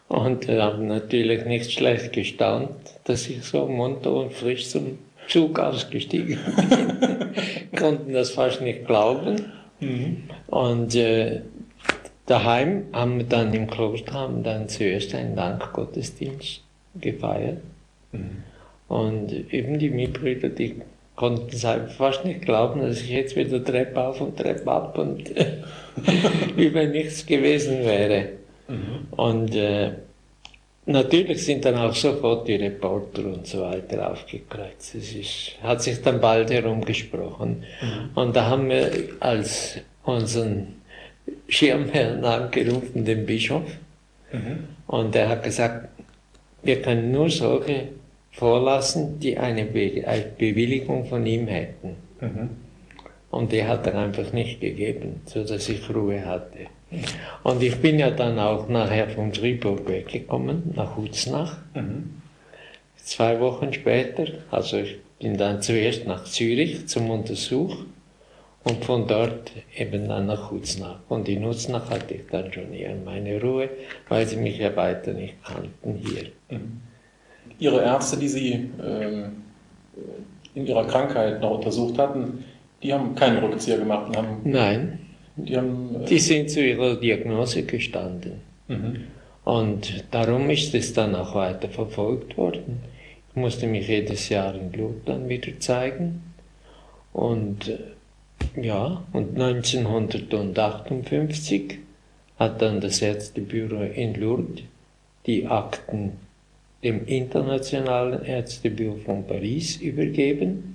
C: Und haben natürlich nicht schlecht gestaunt, dass ich so munter und frisch zum Zug ausgestiegen bin. [laughs] Konnten das fast nicht glauben. Mhm. Und äh, Daheim haben wir dann im Kloster haben dann zuerst einen Dankgottesdienst gefeiert. Mhm. Und eben die Mitbrüder, die konnten es fast nicht glauben, dass ich jetzt wieder Treppe auf und Treppe ab und [laughs] wie wenn nichts gewesen wäre. Mhm. Und äh, natürlich sind dann auch sofort die Reporter und so weiter aufgekreuzt. Es ist, hat sich dann bald herumgesprochen. Mhm. Und da haben wir als unseren Schirmherrn angerufen, den Bischof. Mhm. Und er hat gesagt, wir können nur solche vorlassen, die eine, Be eine Bewilligung von ihm hätten. Mhm. Und die hat er einfach nicht gegeben, so dass ich Ruhe hatte. Und ich bin ja dann auch nachher von Fribourg weggekommen, nach Hutznach.
B: Mhm.
C: Zwei Wochen später, also ich bin dann zuerst nach Zürich zum Untersuch und von dort eben dann nach Hutznach. Und in Hutznach hatte ich dann schon eher meine Ruhe, weil sie mich ja weiter nicht kannten hier.
B: Mhm. Ihre Ärzte, die Sie ähm, in Ihrer Krankheit noch untersucht hatten, die haben keinen Rückzieher gemacht und haben,
C: Nein,
B: die haben, äh,
C: die sind zu ihrer Diagnose gestanden.
B: mhm.
C: Und darum ist es dann auch weiter verfolgt worden. Ich musste mich jedes Jahr in Lourdes dann wieder zeigen. Und äh, ja, und 1958 hat dann das Ärztebüro in Lourdes die Akten dem Internationalen Ärztebüro von Paris übergeben.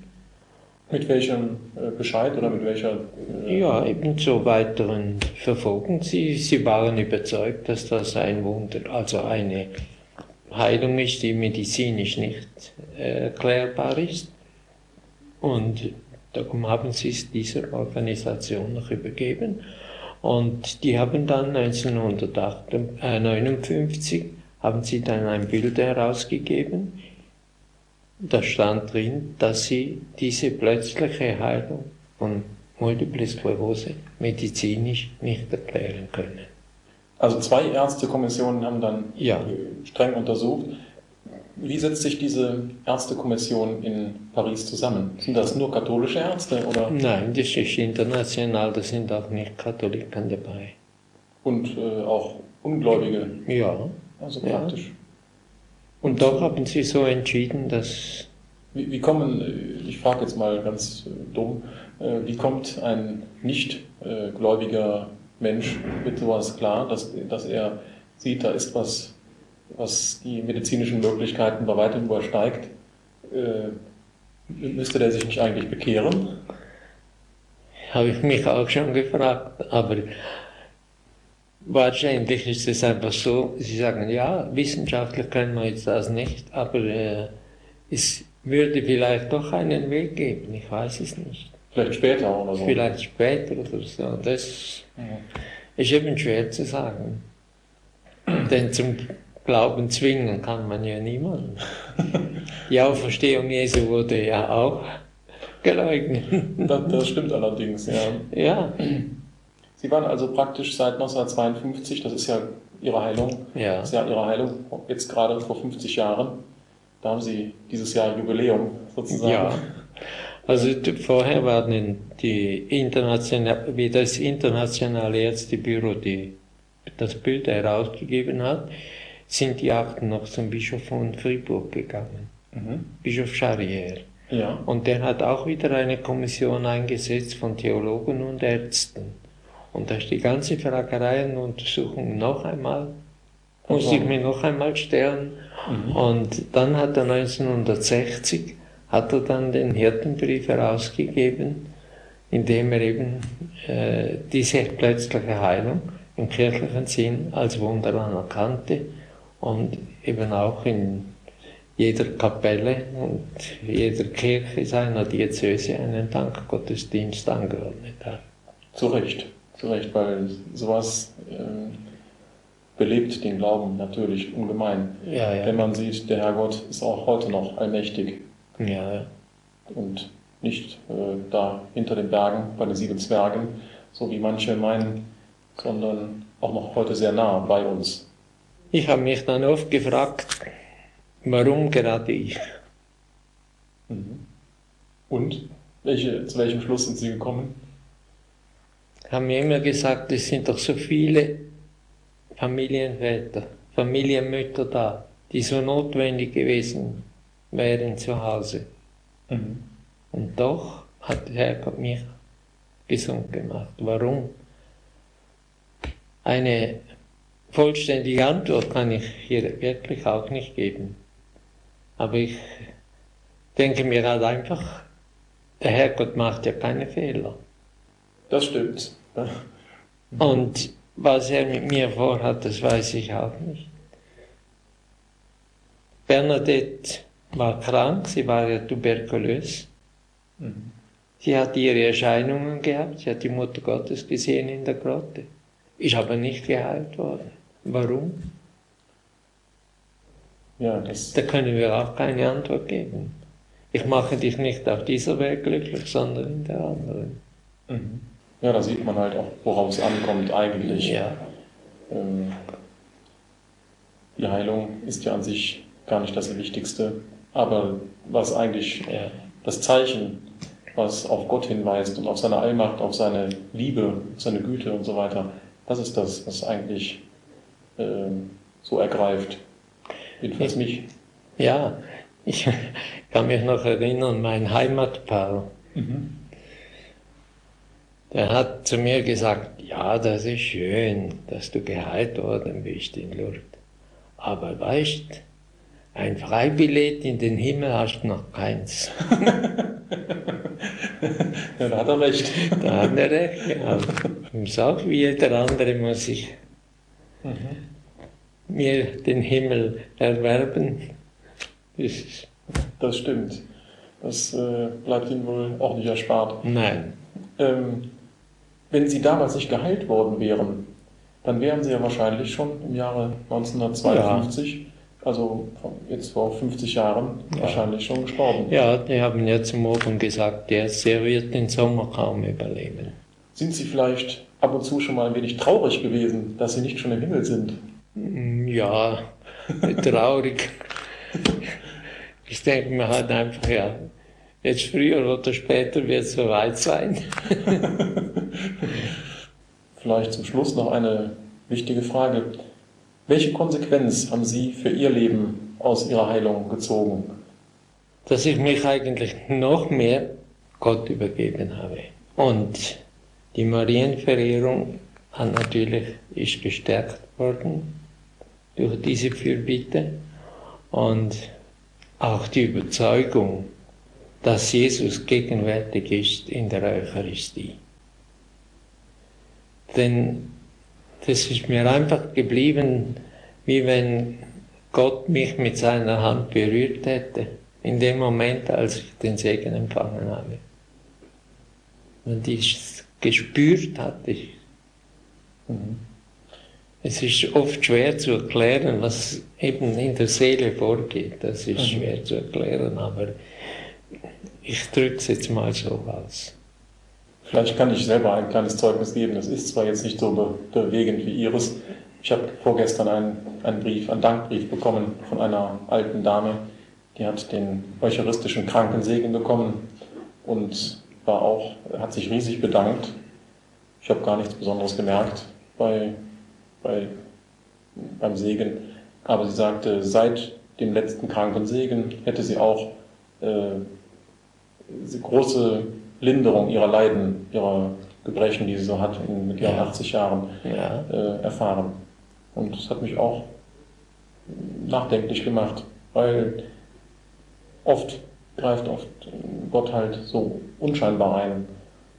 B: Mit welchem äh, Bescheid oder mit welcher äh,
C: Ja, eben zur weiteren Verfolgung. Sie, sie waren überzeugt, dass das ein Wunder, also eine Heilung ist, die medizinisch nicht äh, erklärbar ist. Und darum haben sie es dieser Organisation noch übergeben. Und die haben dann 1959 haben sie dann ein Bild herausgegeben. Da stand drin, dass sie diese plötzliche Heilung von Multiple Sklerose medizinisch nicht erklären können.
B: Also zwei Ärztekommissionen haben dann
C: Ja.
B: äh, streng untersucht. Wie setzt sich diese Ärztekommission in Paris zusammen? Sind das nur katholische Ärzte oder
C: Nein, das ist international, da sind auch nicht Katholiken dabei.
B: und äh, auch Ungläubige?
C: Ja,
B: Also
C: Ja. Und doch haben sie so entschieden, dass
B: Wie, wie kommen, ich frage jetzt mal ganz äh, dumm, äh, wie kommt ein nicht äh, gläubiger Mensch mit sowas klar, dass, dass er sieht, da ist was, was die medizinischen Möglichkeiten bei weitem übersteigt? Müsste der sich nicht eigentlich bekehren?
C: habe ich mich auch schon gefragt, aber wahrscheinlich ist es einfach so, sie sagen, ja, wissenschaftlich können wir jetzt das nicht, aber äh, es würde vielleicht doch einen Weg geben, ich weiß es nicht.
B: Vielleicht später oder so.
C: Vielleicht später oder so. Das
B: Ja.
C: ist eben schwer zu sagen. Denn zum Glauben zwingen kann man ja niemanden. [laughs] Die Auferstehung Jesu wurde ja auch geleugnet.
B: Das, das stimmt allerdings, ja.
C: Ja,
B: Sie waren also praktisch seit 1952, das ist ja Ihre Heilung,
C: ja.
B: das ist ja Ihre Heilung, jetzt gerade vor 50 Jahren. Da haben Sie dieses Jahr Jubiläum sozusagen.
C: Ja. Also vorher waren die international, wie das internationale Ärztebüro die, das Bild herausgegeben hat, sind die Akten noch zum Bischof von Fribourg gegangen,
B: Mhm.
C: Bischof Charrière.
B: Ja.
C: Und der hat auch wieder eine Kommission eingesetzt von Theologen und Ärzten. Und da ist die ganze Fragerei und Untersuchung noch einmal, musste ich mir noch einmal stellen.
B: Mhm.
C: Und dann hat er 1960 hat er dann den Hirtenbrief herausgegeben, in dem er eben äh, diese plötzliche Heilung im kirchlichen Sinn als Wunder anerkannte und eben auch in jeder Kapelle und jeder Kirche seiner Diözese einen Dankgottesdienst angeordnet hat.
B: Zu Recht, Recht, weil sowas ähm, belebt den Glauben natürlich ungemein.
C: Ja,
B: Wenn
C: ja.
B: man sieht, der Herrgott ist auch heute noch allmächtig
C: ja, ja.
B: und nicht äh, da hinter den Bergen bei den sieben Zwergen, so wie manche meinen, sondern auch noch heute sehr nah bei uns.
C: Ich habe mich dann oft gefragt, warum gerade ich?
B: Mhm. Und welche, zu welchem Schluss sind Sie gekommen?
C: Haben mir immer gesagt, es sind doch so viele Familienväter, Familienmütter da, die so notwendig gewesen wären zu Hause.
B: Mhm.
C: Und doch hat der Herrgott mich gesund gemacht. Warum? Eine vollständige Antwort kann ich hier wirklich auch nicht geben. Aber ich denke mir halt einfach, der Herrgott macht ja keine Fehler.
B: Das stimmt.
C: Und was er mit mir vorhat, das weiß ich auch nicht. Bernadette war krank, sie war ja tuberkulös.
B: Mhm.
C: Sie hat ihre Erscheinungen gehabt, sie hat die Mutter Gottes gesehen in der Grotte, ist aber nicht geheilt worden. Warum? Ja, da können wir auch keine Antwort geben. Ich mache dich nicht auf dieser Welt glücklich, sondern in der anderen.
B: Mhm. Ja, da sieht man halt auch, worauf es ankommt eigentlich.
C: Ja. Ähm,
B: die Heilung ist ja an sich gar nicht das Wichtigste, aber was eigentlich ja. das Zeichen was auf Gott hinweist und auf seine Allmacht, auf seine Liebe, seine Güte und so weiter. Das ist das, was eigentlich äh, so ergreift. Jedenfalls mich.
C: Ja, ich [laughs] kann mich noch erinnern, mein Heimatpaar, mhm. Der hat zu mir gesagt, ja, das ist schön, dass du geheilt worden bist in Lourdes. Aber weißt, ein Freibillett in den Himmel hast du noch keins. [laughs]
B: ja, da hat er recht.
C: Da hat er recht, ja. So wie jeder andere muss ich mhm. mir den Himmel erwerben.
B: Das, das stimmt. Das äh, bleibt Ihnen wohl auch nicht erspart.
C: Nein.
B: Ähm, wenn Sie damals nicht geheilt worden wären, dann wären Sie ja wahrscheinlich schon im Jahre 1952 ja also jetzt vor 50 Jahren ja. wahrscheinlich schon gestorben.
C: Ja, die haben ja zum Morgen gesagt, der, der wird den Sommer kaum überleben.
B: Sind Sie vielleicht ab und zu schon mal ein wenig traurig gewesen, dass Sie nicht schon im Himmel sind?
C: Mm, ja, traurig. [laughs] ich denke mir halt einfach, ja, jetzt früher oder später wird es soweit sein. [laughs]
B: vielleicht zum Schluss noch eine wichtige Frage. Welche Konsequenz haben Sie für Ihr Leben aus Ihrer Heilung gezogen?
C: Dass ich mich eigentlich noch mehr Gott übergeben habe. Und die Marienverehrung hat natürlich, ist gestärkt worden durch diese Fürbitte und auch die Überzeugung, dass Jesus gegenwärtig ist in der Eucharistie. Denn das ist mir einfach geblieben, wie wenn Gott mich mit seiner Hand berührt hätte, in dem Moment, als ich den Segen empfangen habe. Und ich gespürt hatte ich. Mhm. Es ist oft schwer zu erklären, was eben in der Seele vorgeht. Das ist mhm. schwer zu erklären, aber ich drücke es jetzt mal so aus.
B: Vielleicht kann ich selber ein kleines Zeugnis geben. Das ist zwar jetzt nicht so bewegend wie Ihres. Ich habe vorgestern einen, einen Brief, einen Dankbrief bekommen von einer alten Dame. Die hat den eucharistischen Krankensegen bekommen und war auch, hat sich riesig bedankt. Ich habe gar nichts Besonderes gemerkt bei, bei, beim Segen. Aber sie sagte, seit dem letzten Krankensegen hätte sie auch äh, große Linderung ihrer Leiden, ihrer Gebrechen, die sie so hat in, mit ihren ja. 80 Jahren, ja. äh, erfahren. Und das hat mich auch nachdenklich gemacht, weil oft greift oft Gott halt so unscheinbar ein,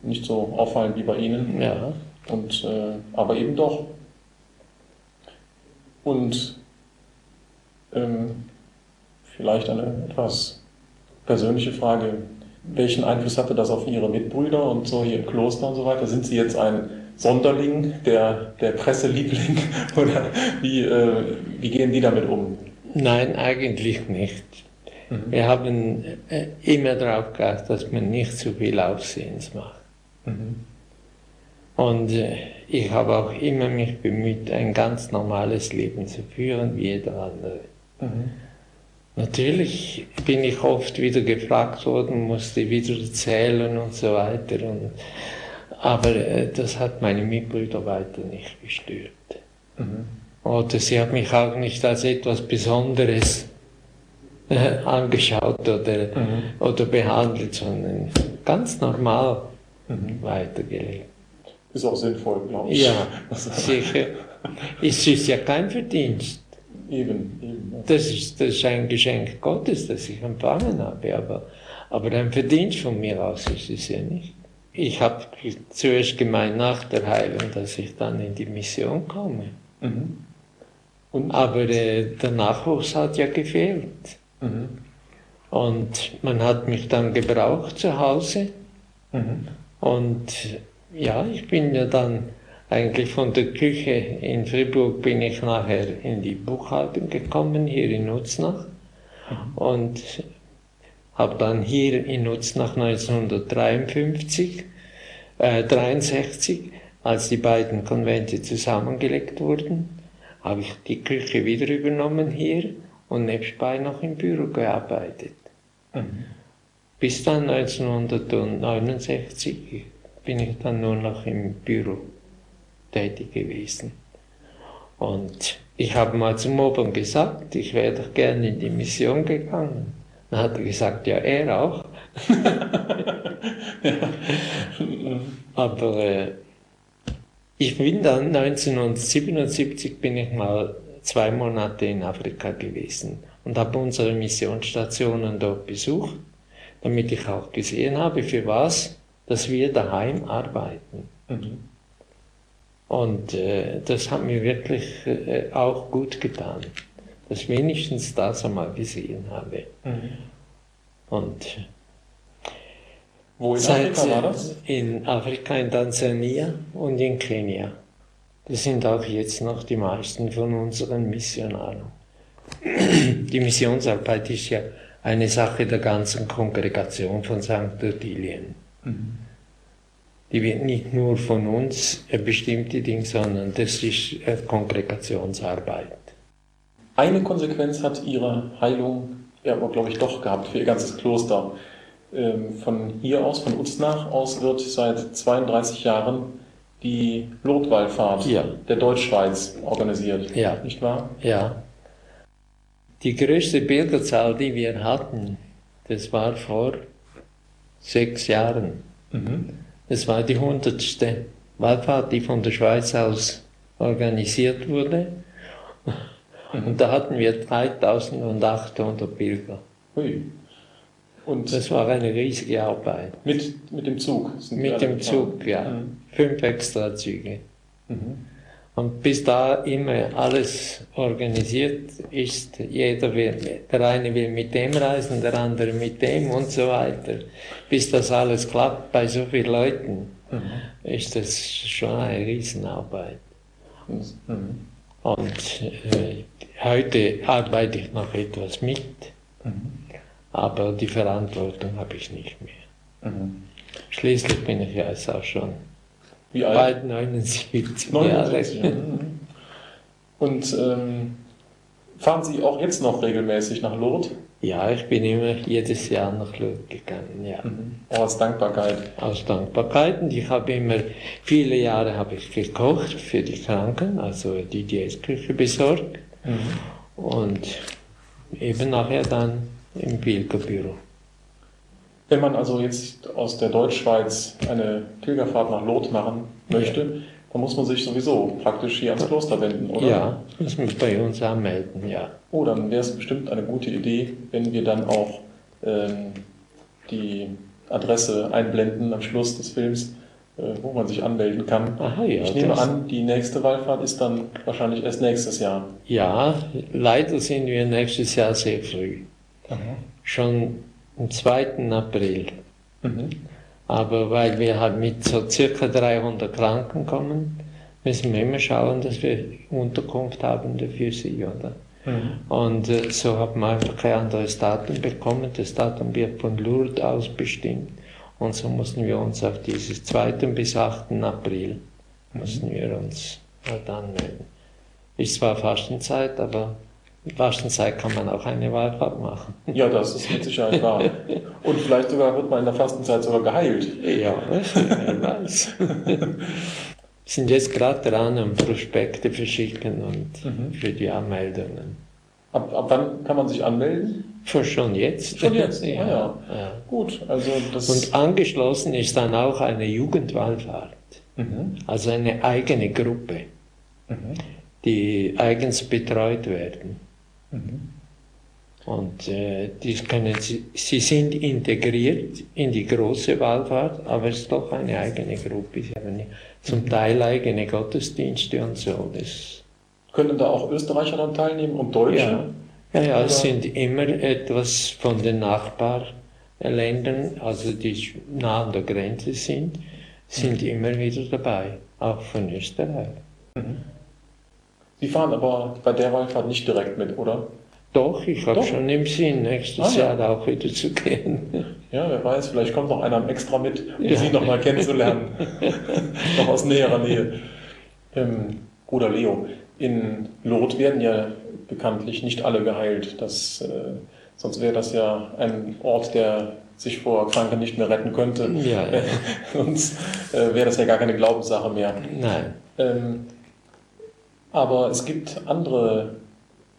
B: nicht so auffallend wie bei Ihnen.
C: Ja.
B: Und, äh, aber eben doch. Und ähm, vielleicht eine etwas persönliche Frage welchen Einfluss hatte das auf Ihre Mitbrüder und so hier im Kloster und so weiter? Sind Sie jetzt ein Sonderling, der, der Presseliebling [laughs] oder wie, äh, wie gehen die damit um?
C: Nein, eigentlich nicht. Mhm. Wir haben äh, immer darauf geachtet, dass man nicht zu viel Aufsehens macht. Mhm. Und äh, ich habe auch immer mich bemüht, ein ganz normales Leben zu führen, wie jeder andere. Mhm. Natürlich bin ich oft wieder gefragt worden, musste wieder erzählen und so weiter. Und, aber äh, das hat meine Mitbrüder weiter nicht gestört. Mhm. Oder sie hat mich auch nicht als etwas Besonderes äh, angeschaut oder, mhm. oder behandelt, sondern ganz normal mhm. weitergelebt.
B: Ist auch sinnvoll, glaube ich.
C: Ja, sicher. Es ist ja kein Verdienst.
B: Eben, eben.
C: Das, ist, das ist ein Geschenk Gottes, das ich empfangen habe, aber, aber ein Verdienst von mir aus ist es ja nicht. Ich habe zuerst gemeint nach der Heilung, dass ich dann in die Mission komme. Mhm. Und? Aber äh, der Nachwuchs hat ja gefehlt. Mhm. Und man hat mich dann gebraucht zu Hause. Mhm. Und ja, ich bin ja dann eigentlich von der Küche in Fribourg bin ich nachher in die Buchhaltung gekommen, hier in Nutznach. Mhm. Und habe dann hier in Nutznach 1953, äh, 63, als die beiden Konvente zusammengelegt wurden, habe ich die Küche wieder übernommen hier und nebenbei noch im Büro gearbeitet. Mhm. Bis dann 1969 bin ich dann nur noch im Büro tätig gewesen. Und ich habe mal zum Obern gesagt, ich wäre doch gerne in die Mission gegangen. Dann hat er gesagt, ja, er auch. [laughs] Aber äh, ich bin dann 1977 bin ich mal zwei Monate in Afrika gewesen und habe unsere Missionsstationen dort besucht, damit ich auch gesehen habe, für was, dass wir daheim arbeiten. Mhm. Und äh, das hat mir wirklich äh, auch gut getan, dass wenigstens das einmal gesehen habe. Mhm. Und
B: wo in Afrika war das?
C: In Afrika, in Tansania und in Kenia. Das sind auch jetzt noch die meisten von unseren Missionaren. Die Missionsarbeit ist ja eine Sache der ganzen Kongregation von St. Ottilien. Mhm die wird nicht nur von uns bestimmte Dinge, sondern das ist Kongregationsarbeit.
B: Eine Konsequenz hat ihre Heilung ja aber, glaube ich, doch gehabt für ihr ganzes Kloster. Ähm, von hier aus, von Uznach aus, wird seit 32 Jahren die Lotwallfahrt ja. der Deutschschweiz organisiert.
C: Ja.
B: Nicht wahr?
C: Ja. Die größte Pilgerzahl, die wir hatten, das war vor sechs Jahren. Mhm. Es war die hundertste Wallfahrt, die von der Schweiz aus organisiert wurde. Und da hatten wir 3800 Pilger. Und das war eine riesige Arbeit.
B: Mit, mit dem Zug?
C: mit dem Zug, ja. Mhm. Fünf extra Züge. Mhm. Und bis da immer alles organisiert ist, jeder will, der eine will mit dem reisen, der andere mit dem und so weiter. Bis das alles klappt bei so vielen Leuten, mhm. ist das schon eine Riesenarbeit. Mhm. Und äh, heute arbeite ich noch etwas mit, mhm. aber die Verantwortung habe ich nicht mehr. Mhm. Schließlich bin ich ja jetzt auch schon wie alt? Bald 79,
B: 79 Jahre. Und ähm, fahren Sie auch jetzt noch regelmäßig nach Lourdes?
C: Ja, ich bin immer jedes Jahr nach Lourdes gegangen, ja. Mhm.
B: Aus Dankbarkeit?
C: Aus Dankbarkeit. Und ich habe immer, viele Jahre habe ich gekocht für die Kranken, also die Diätküche besorgt. Mhm. Und eben nachher dann im Pilgerbüro.
B: Wenn man also jetzt aus der Deutschschweiz eine Pilgerfahrt nach Lot machen möchte, ja. dann muss man sich sowieso praktisch hier ans Kloster wenden, oder?
C: Ja, muss man bei uns anmelden, ja.
B: Oh, dann wäre es bestimmt eine gute Idee, wenn wir dann auch ähm, die Adresse einblenden am Schluss des Films, äh, wo man sich anmelden kann. Aha, ja, ich nehme an, die nächste Wallfahrt ist dann wahrscheinlich erst nächstes Jahr.
C: Ja, leider sind wir nächstes Jahr sehr früh. Aha. Schon am 2. April. Mhm. Aber weil wir halt mit so circa 300 Kranken kommen, müssen wir immer schauen, dass wir Unterkunft haben für sie, oder? Mhm. Und äh, so haben wir einfach kein anderes Datum bekommen. Das Datum wird von Lourdes aus bestimmt. Und so mussten wir uns auf dieses 2. bis 8. April mhm. mussten wir uns halt anmelden. Ist zwar Fastenzeit, aber Fastenzeit kann man auch eine Wallfahrt machen.
B: Ja, das ist mit Sicherheit wahr. [laughs] Und vielleicht sogar wird man in der Fastenzeit sogar geheilt.
C: Ja, wer weiß. Wir [laughs] sind jetzt gerade dran, um Prospekte verschicken und mhm. für die Anmeldungen.
B: Ab, ab wann kann man sich anmelden?
C: Schon jetzt.
B: Schon jetzt, [laughs] ja. Ah, ja. ja. Gut, also das.
C: Und angeschlossen ist dann auch eine Jugendwallfahrt. Mhm. Also eine eigene Gruppe, mhm. die eigens betreut werden. Mhm. Und äh, die können, sie, sie sind integriert in die große Wallfahrt, aber es ist doch eine eigene Gruppe. Sie haben zum Teil eigene Gottesdienste und so. Das
B: können da auch Österreicher dann teilnehmen und Deutsche?
C: Ja, ja, ja es sind immer etwas von den Nachbarländern Ländern, also die nah an der Grenze sind, sind immer wieder dabei, auch von Österreich.
B: Sie fahren aber bei der Wallfahrt nicht direkt mit, oder?
C: Doch, ich habe schon im Sinn, nächstes
B: Ah, ja.
C: Jahr auch wieder zu gehen.
B: Ja, wer weiß, vielleicht kommt noch einer extra mit, um
C: Ja.
B: Sie noch mal kennenzulernen. [laughs] noch aus näherer Nähe. Ähm, Bruder Leo, in Lourdes werden ja bekanntlich nicht alle geheilt. Das, äh, sonst wäre das ja ein Ort, der sich vor Kranken nicht mehr retten könnte.
C: Ja, ja. [laughs]
B: Sonst äh, wäre das ja gar keine Glaubenssache mehr.
C: Nein.
B: Ähm, aber es gibt andere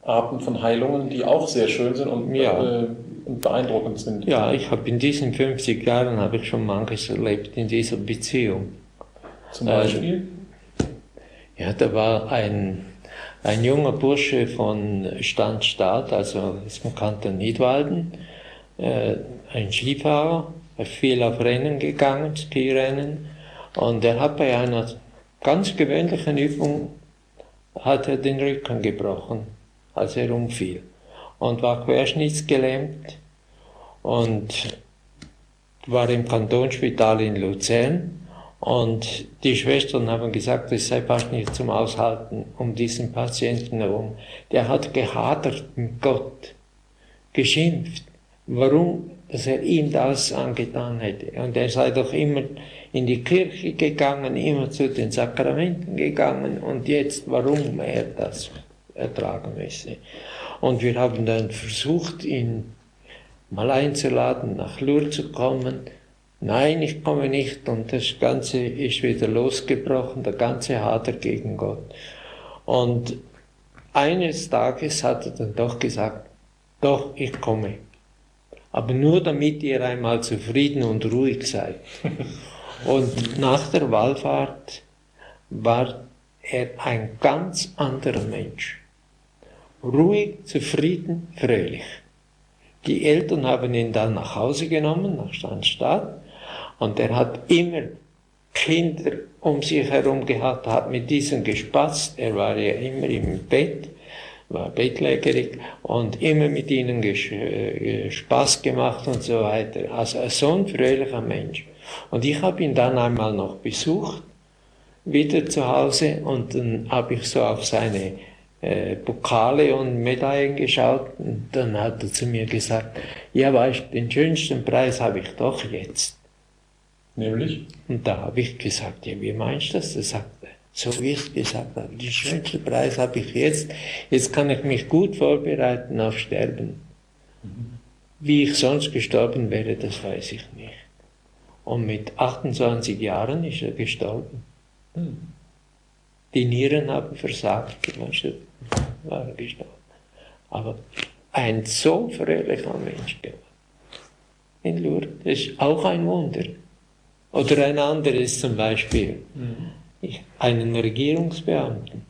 B: Arten von Heilungen, die auch sehr schön sind und,
C: Ja.
B: äh, und beeindruckend sind.
C: Ja, ich habe in diesen 50 Jahren habe ich schon manches erlebt in dieser Beziehung.
B: Zum
C: Äh,
B: Beispiel.
C: Ja, da war ein, ein junger Bursche von Standstaat, also ist bekannt in Nidwalden, äh, ein Skifahrer, er viel auf Rennen gegangen, Skirennen, und er hat bei einer ganz gewöhnlichen Übung hat er den Rücken gebrochen, als er umfiel und war querschnittsgelähmt und war im Kantonsspital in Luzern und die Schwestern haben gesagt, es sei fast nicht zum Aushalten um diesen Patienten herum. Der hat gehadert mit Gott, geschimpft, warum dass er ihm das angetan hätte. Und er sei doch immer in die Kirche gegangen, immer zu den Sakramenten gegangen und jetzt, warum er das ertragen müsse. Und wir haben dann versucht, ihn mal einzuladen, nach Lourdes zu kommen. Nein, ich komme nicht. Und das Ganze ist wieder losgebrochen, der ganze Hader gegen Gott. Und eines Tages hat er dann doch gesagt, doch, ich komme. Aber nur damit ihr einmal zufrieden und ruhig seid. Und nach der Wallfahrt war er ein ganz anderer Mensch. Ruhig, zufrieden, fröhlich. Die Eltern haben ihn dann nach Hause genommen, nach Standstadt, und er hat immer Kinder um sich herum gehabt, hat mit diesen gespatzt, er war ja immer im Bett, war bettlägerig und immer mit ihnen äh, Spaß gemacht und so weiter. Also so ein fröhlicher Mensch. Und ich habe ihn dann einmal noch besucht, wieder zu Hause, und dann habe ich so auf seine äh, Pokale und Medaillen geschaut und dann hat er zu mir gesagt, ja weißt, den schönsten Preis habe ich doch jetzt.
B: Nämlich?
C: Und da habe ich gesagt, ja, wie meinst du das? Er sagte, so wie ich gesagt habe, den schönsten Preis habe ich jetzt, jetzt kann ich mich gut vorbereiten auf Sterben. Wie ich sonst gestorben wäre, das weiß ich nicht. Und mit 28 Jahren ist er gestorben. Die Nieren haben versagt, war er gestorben. Aber ein so fröhlicher Mensch geworden. In Lourdes, ist auch ein Wunder. Oder ein anderes zum Beispiel, ich, einen Regierungsbeamten,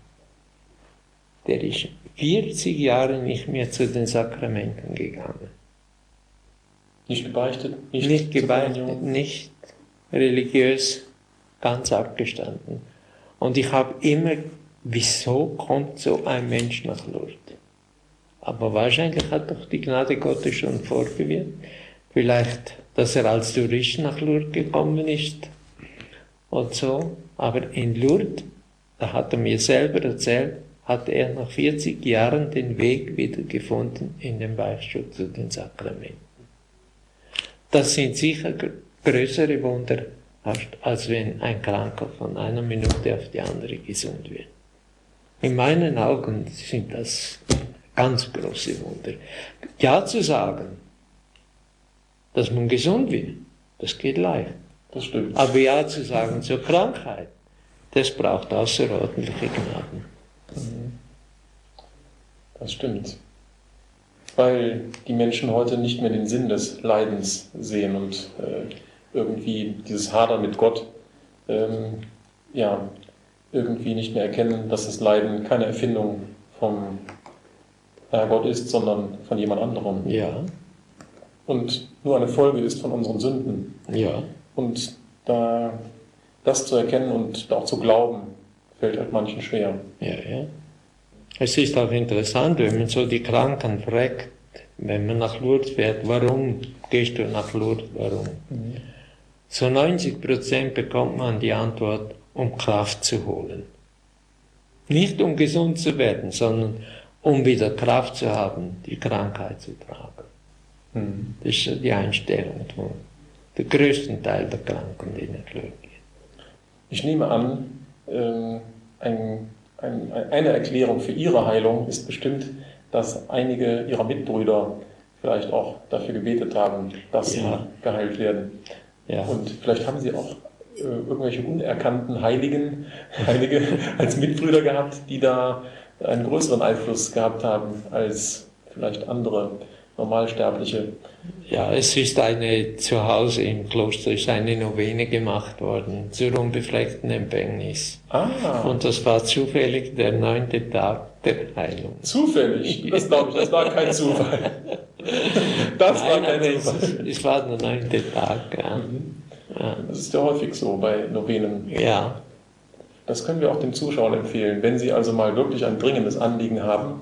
C: der ist 40 Jahre nicht mehr zu den Sakramenten gegangen.
B: Nicht gebeichtet?
C: Nicht,
B: zur
C: gebeichtet, nicht religiös, ganz abgestanden. Und ich habe immer, wieso kommt so ein Mensch nach Lourdes? Aber wahrscheinlich hat doch die Gnade Gottes schon vorgewirkt. Vielleicht, dass er als Tourist nach Lourdes gekommen ist und so. Aber in Lourdes, da hat er mir selber erzählt, hat er nach 40 Jahren den Weg wieder gefunden in den Beichtstuhl zu den Sakramenten. Das sind sicher gr- größere Wunder, als wenn ein Kranker von einer Minute auf die andere gesund wird. In meinen Augen sind das ganz große Wunder. Ja zu sagen, dass man gesund wird, das geht leicht.
B: Das stimmt.
C: Aber ja zu sagen zur Krankheit, das braucht außerordentliche Gnaden.
B: Das stimmt. Weil die Menschen heute nicht mehr den Sinn des Leidens sehen und äh, irgendwie dieses Hadern mit Gott ähm, ja, irgendwie nicht mehr erkennen, dass das Leiden keine Erfindung vom Herrgott ist, sondern von jemand anderem.
C: Ja,
B: Und nur eine Folge ist von unseren Sünden.
C: ja,
B: Und da das zu erkennen und auch zu glauben, fällt halt manchen schwer.
C: ja, ja. Es ist auch interessant, wenn man so die Kranken fragt, wenn man nach Lourdes fährt, warum gehst du nach Lourdes, warum? Mhm. Zu 90 Prozent bekommt man die Antwort, um Kraft zu holen. Nicht um gesund zu werden, sondern um wieder Kraft zu haben, die Krankheit zu tragen. Mhm. Das ist die Einstellung der größten Teil der Kranken, die nicht gehen.
B: Ich nehme an, ähm, ein, ein, eine Erklärung für Ihre Heilung ist bestimmt, dass einige Ihrer Mitbrüder vielleicht auch dafür gebetet haben, dass ja. sie geheilt werden. Ja. Und vielleicht haben Sie auch äh, irgendwelche unerkannten Heiligen, [laughs] Heilige als Mitbrüder gehabt, die da einen größeren Einfluss gehabt haben als vielleicht andere Normalsterbliche.
C: Ja, es ist eine, zu Hause im Kloster ist eine Novene gemacht worden zur unbefleckten Empfängnis. Ah. Und das war zufällig der neunte Tag der Heilung.
B: Zufällig? Das glaube ich, das war kein Zufall.
C: Das Nein, war kein Zufall. Es, es, war der neunte Tag, ja. Mhm.
B: ja. Das ist ja häufig so bei Novenen.
C: Ja.
B: Das können wir auch den Zuschauern empfehlen. Wenn sie also mal wirklich ein dringendes Anliegen haben,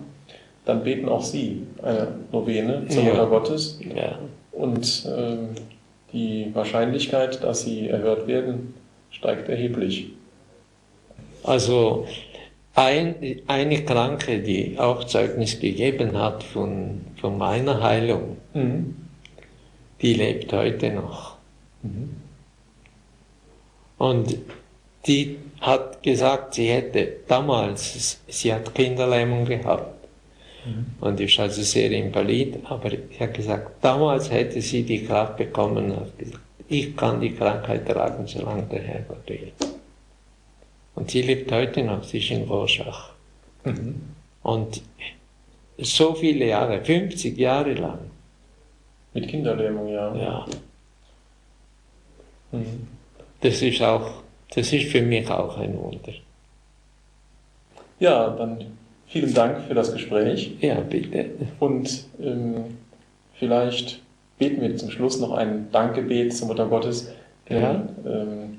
B: dann beten auch sie eine Novene zur ja. Mutter Gottes. Ja. Und äh, die Wahrscheinlichkeit, dass sie erhört werden, steigt erheblich.
C: Also ein, eine Kranke, die auch Zeugnis gegeben hat von, von meiner Heilung, mhm. die lebt heute noch. Mhm. Und die hat gesagt, sie hätte damals, sie hat Kinderlähmung gehabt mhm. und ist also sehr invalid, aber sie hat gesagt, damals hätte sie die Kraft bekommen, gesagt, ich kann die Krankheit tragen, solange der Herr Gott will. Und sie lebt heute noch, sie ist in Rorschach. Mhm. Und so viele Jahre, 50 Jahre lang.
B: Mit Kinderlähmung, ja.
C: Ja. Mhm. Das ist auch das ist für mich auch ein Wunder.
B: Ja, dann vielen Dank für das Gespräch.
C: Ja, bitte.
B: Und ähm, vielleicht beten wir zum Schluss noch ein Dankgebet zur Mutter Gottes. Ja. Ähm,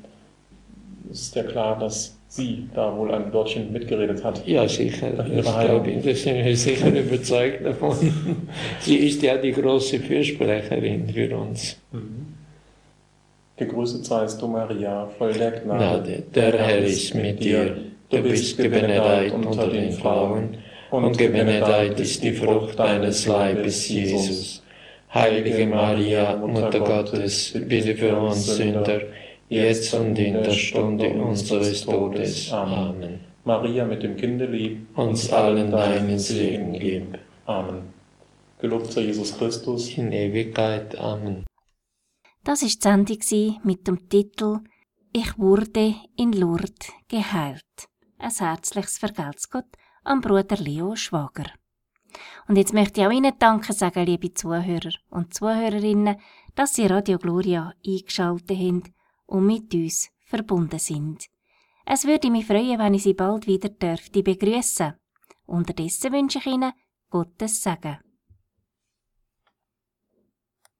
B: es ist ja klar, dass sie da wohl ein Wörtchen mitgeredet hat.
C: Ja, sicher. Glaube ich. Das sind wir sicher überzeugt davon. sie ist ja die große Fürsprecherin für uns. Mhm.
B: Gegrüßet seist du, Maria, voll der
C: Gnade. Der Herr ist mit dir. Du bist gebenedeit unter den Frauen, und gebenedeit ist die Frucht deines Leibes, Jesus. Heilige Maria, Mutter Gottes, bitte für uns Sünder, jetzt und in der Stunde unseres Todes. Amen.
B: Maria mit dem Kinde lieb,
C: uns allen deinen Segen gib.
B: Amen. Gelobt sei Jesus Christus.
C: In Ewigkeit. Amen.
A: Das ist die Sendung mit dem Titel Ich wurde in Lourdes geheilt. Ein herzliches Vergelt's Gott am Bruder Leo Schwager. Und jetzt möchte ich auch Ihnen Danke sagen, liebe Zuhörer und Zuhörerinnen, dass Sie Radio Gloria eingeschaltet haben und mit uns verbunden sind. Es würde mich freuen, wenn ich Sie bald wieder dürfte begrüßen. Unterdessen wünsche ich Ihnen Gottes Segen.